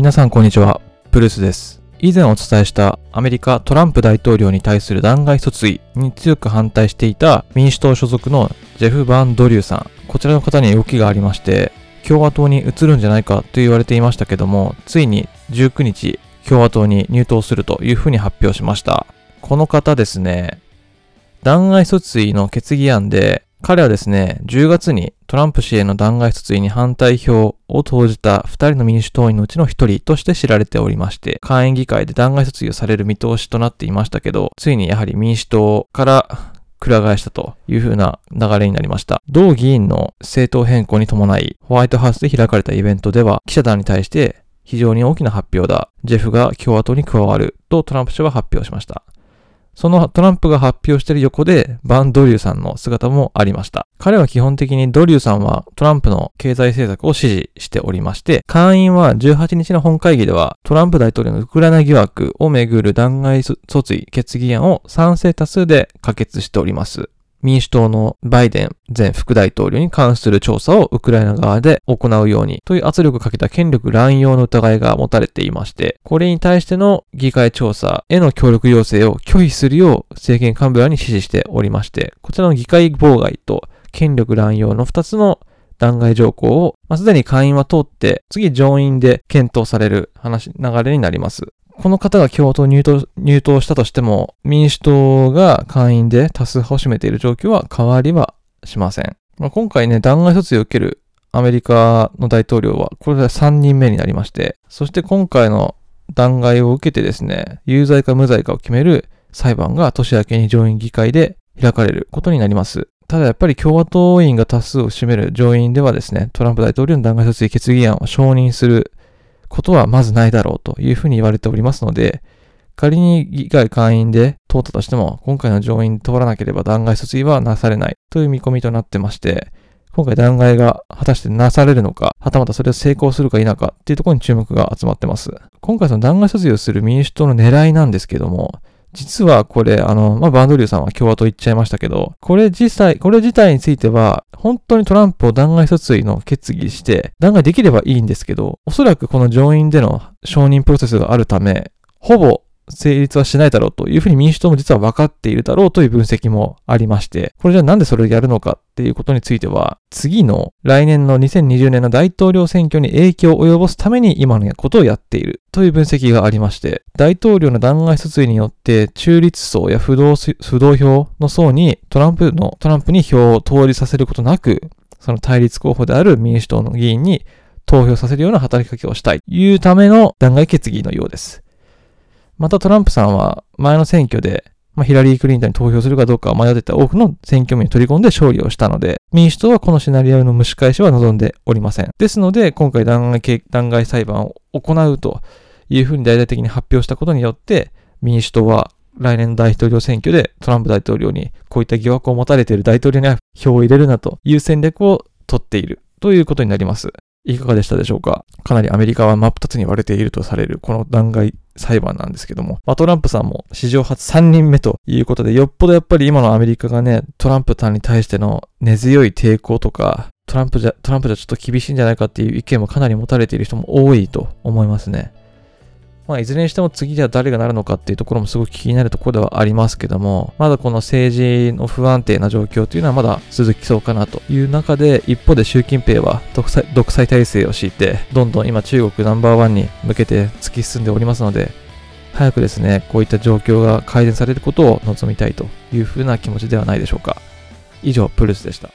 皆さんこんにちは、プルースです。以前お伝えしたアメリカトランプ大統領に対する弾劾訴追に強く反対していた民主党所属のジェフ・バンドリューさん。こちらの方に動きがありまして、共和党に移るんじゃないかと言われていましたけども、ついに19日、共和党に入党するというふうに発表しました。この方ですね、弾劾訴追の決議案で、彼はですね、10月にトランプ氏への弾劾訴追に反対票を投じた2人の民主党員のうちの1人として知られておりまして、下院議会で弾劾訴追をされる見通しとなっていましたけど、ついにやはり民主党からくら替えしたという風な流れになりました。同議員の政党変更に伴い、ホワイトハウスで開かれたイベントでは、記者団に対して非常に大きな発表だ。ジェフが共和党に加わるとトランプ氏は発表しました。そのトランプが発表している横で、バン・ドリューさんの姿もありました。彼は基本的にドリューさんはトランプの経済政策を支持しておりまして、会員は18日の本会議では、トランプ大統領のウクライナ疑惑をめぐる弾劾訴追決議案を賛成多数で可決しております。民主党のバイデン前副大統領に関する調査をウクライナ側で行うようにという圧力をかけた権力乱用の疑いが持たれていまして、これに対しての議会調査への協力要請を拒否するよう政権幹部らに指示しておりまして、こちらの議会妨害と権力乱用の2つの弾劾条項を、まあ、すでに会員は通って、次上院で検討される話、流れになります。この方が共和党に入党入党したとしても、民主党が会員で多数派を占めている状況は変わりはしません。まあ、今回ね、弾劾措置を受けるアメリカの大統領は、これで3人目になりまして、そして今回の弾劾を受けてですね、有罪か無罪かを決める裁判が年明けに上院議会で開かれることになります。ただやっぱり共和党員が多数を占める上院ではですね、トランプ大統領の弾劾措置決議案を承認することはまずないだろうというふうに言われておりますので、仮に議会会員で通ったとしても、今回の上院通らなければ弾劾訴追はなされないという見込みとなってまして、今回弾劾が果たしてなされるのか、はたまたそれを成功するか否かっていうところに注目が集まってます。今回その弾劾訴追をする民主党の狙いなんですけども、実はこれ、あの、まあ、バンドリューさんは共和党言っちゃいましたけど、これ実際、これ自体については、本当にトランプを弾劾訴追の決議して、弾劾できればいいんですけど、おそらくこの上院での承認プロセスがあるため、ほぼ成立はしないだろうというふうに民主党も実は分かっているだろうという分析もありまして、これじゃあなんでそれをやるのかっていうことについては、次の来年の2020年の大統領選挙に影響を及ぼすために今のことをやっているという分析がありまして、大統領の弾劾訴追によって中立層や不動不動票の層にトランプの、トランプに票を通りさせることなく、その対立候補である民主党の議員に投票させるような働きかけをしたいというための弾劾決議のようです。またトランプさんは前の選挙で、まあ、ヒラリー・クリントンに投票するかどうかを迷ってた多くの選挙民を取り込んで勝利をしたので、民主党はこのシナリオの蒸し返しは望んでおりません。ですので、今回弾劾弾劾裁判を行うというふうに大々的に発表したことによって、民主党は来年の大統領選挙でトランプ大統領にこういった疑惑を持たれている大統領には票を入れるなという戦略を取っているということになります。いかがでしたでしょうか？かなりアメリカは真っ二つに割れているとされるこの弾劾裁判なんですけども、まあ、トランプさんも史上初3人目ということで、よっぽどやっぱり今のアメリカがね、トランプさんに対しての根強い抵抗とか、トランプじゃ、トランプじゃちょっと厳しいんじゃないかっていう意見もかなり持たれている人も多いと思いますね。まあ、いずれにしても次じゃ誰がなるのかっていうところもすごく気になるところではありますけども、まだこの政治の不安定な状況というのはまだ続きそうかなという中で、一方で習近平は独裁独裁体制を敷いて、どんどん今中国ナンバーワンに向けて突き進んでおりますので、早くですね、こういった状況が改善されることを望みたいというふうな気持ちではないでしょうか。以上、プルスでした。